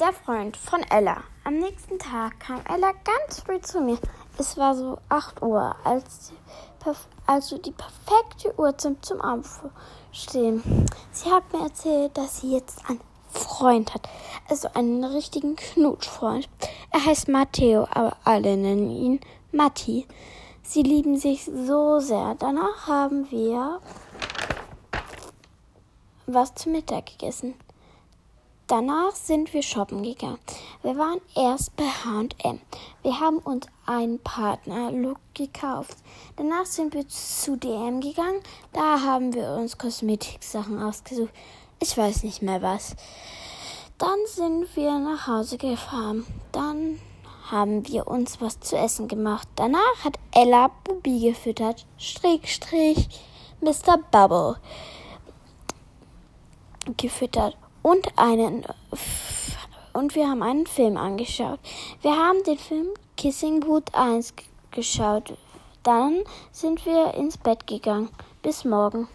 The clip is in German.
Der Freund von Ella. Am nächsten Tag kam Ella ganz früh zu mir. Es war so 8 Uhr, als also die perfekte Uhrzeit zum Aufstehen. Sie hat mir erzählt, dass sie jetzt einen Freund hat. Also einen richtigen Knutschfreund. Er heißt Matteo, aber alle nennen ihn Matti. Sie lieben sich so sehr. Danach haben wir was zu Mittag gegessen. Danach sind wir shoppen gegangen. Wir waren erst bei H&M. Wir haben uns einen Partner-Look gekauft. Danach sind wir zu DM gegangen. Da haben wir uns Kosmetiksachen ausgesucht. Ich weiß nicht mehr was. Dann sind wir nach Hause gefahren. Dann haben wir uns was zu essen gemacht. Danach hat Ella Bubi gefüttert. Strich, Strich, Mr. Bubble gefüttert und einen und wir haben einen Film angeschaut. Wir haben den Film Kissing Booth 1 geschaut. Dann sind wir ins Bett gegangen. Bis morgen.